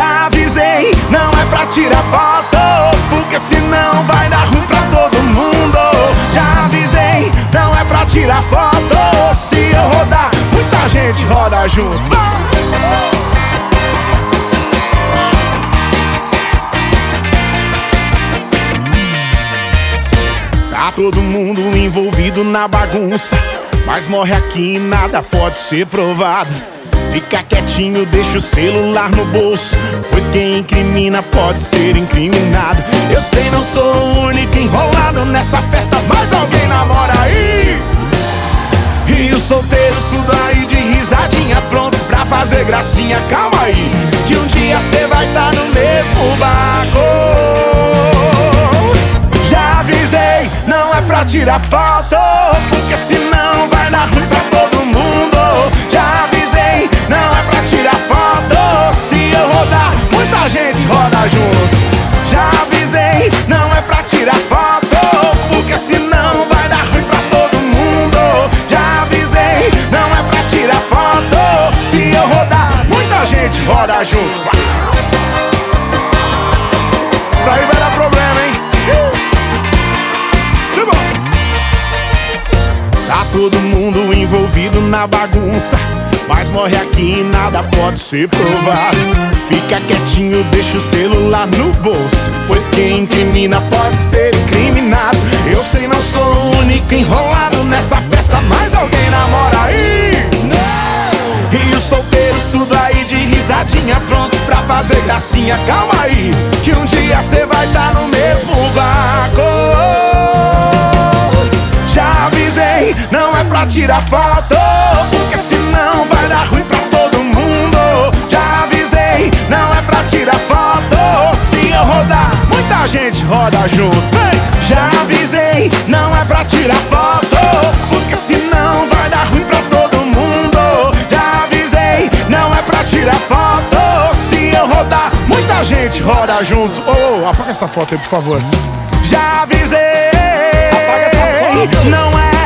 avisei, não é pra tirar foto Porque senão vai dar ruim pra todo mundo. Já avisei, não é pra tirar foto Se eu rodar, muita gente roda junto. Tá todo mundo envolvido na bagunça Mas morre aqui e nada pode ser provado Fica quietinho, deixa o celular no bolso Pois quem incrimina pode ser incriminado. Eu sei, não sou o único enrolado nessa festa Mas alguém namora aí. E os solteiros tudo aí de risadinha Pronto pra fazer gracinha. Calma aí, que um dia cê vai tá no mesmo barco. Já avisei, não é pra tirar foto Porque senão vai dar ruim pra todo mundo roda junto. Já avisei, não é pra tirar foto Porque senão vai dar ruim pra todo mundo. Já avisei, não é pra tirar foto. Se eu rodar, muita gente roda junto. Isso aí vai dar problema, hein? Tá todo mundo envolvido na bagunça Mas morre aqui e nada pode ser provado Fica quietinho, deixa o celular no bolso. Pois quem incrimina pode ser incriminado. Eu sei, não sou o único enrolado nessa festa Mas alguém namora aí. E os solteiros tudo aí de risadinha Prontos pra fazer gracinha. Calma aí, que um dia cê vai tá no mesmo barco já avisei, não é pra tirar foto Porque senão dar ruim pra todo mundo. Já avisei, não é pra tirar foto. Se eu rodar, muita gente roda junto! Já avisei, não é pra tirar foto. Porque senão vai dar ruim pra todo mundo. Já avisei, não é pra tirar foto. Se eu rodar, muita gente roda junto. Oh, apaga essa foto aí, por favor. Já avisei Apaga essa foto. não é,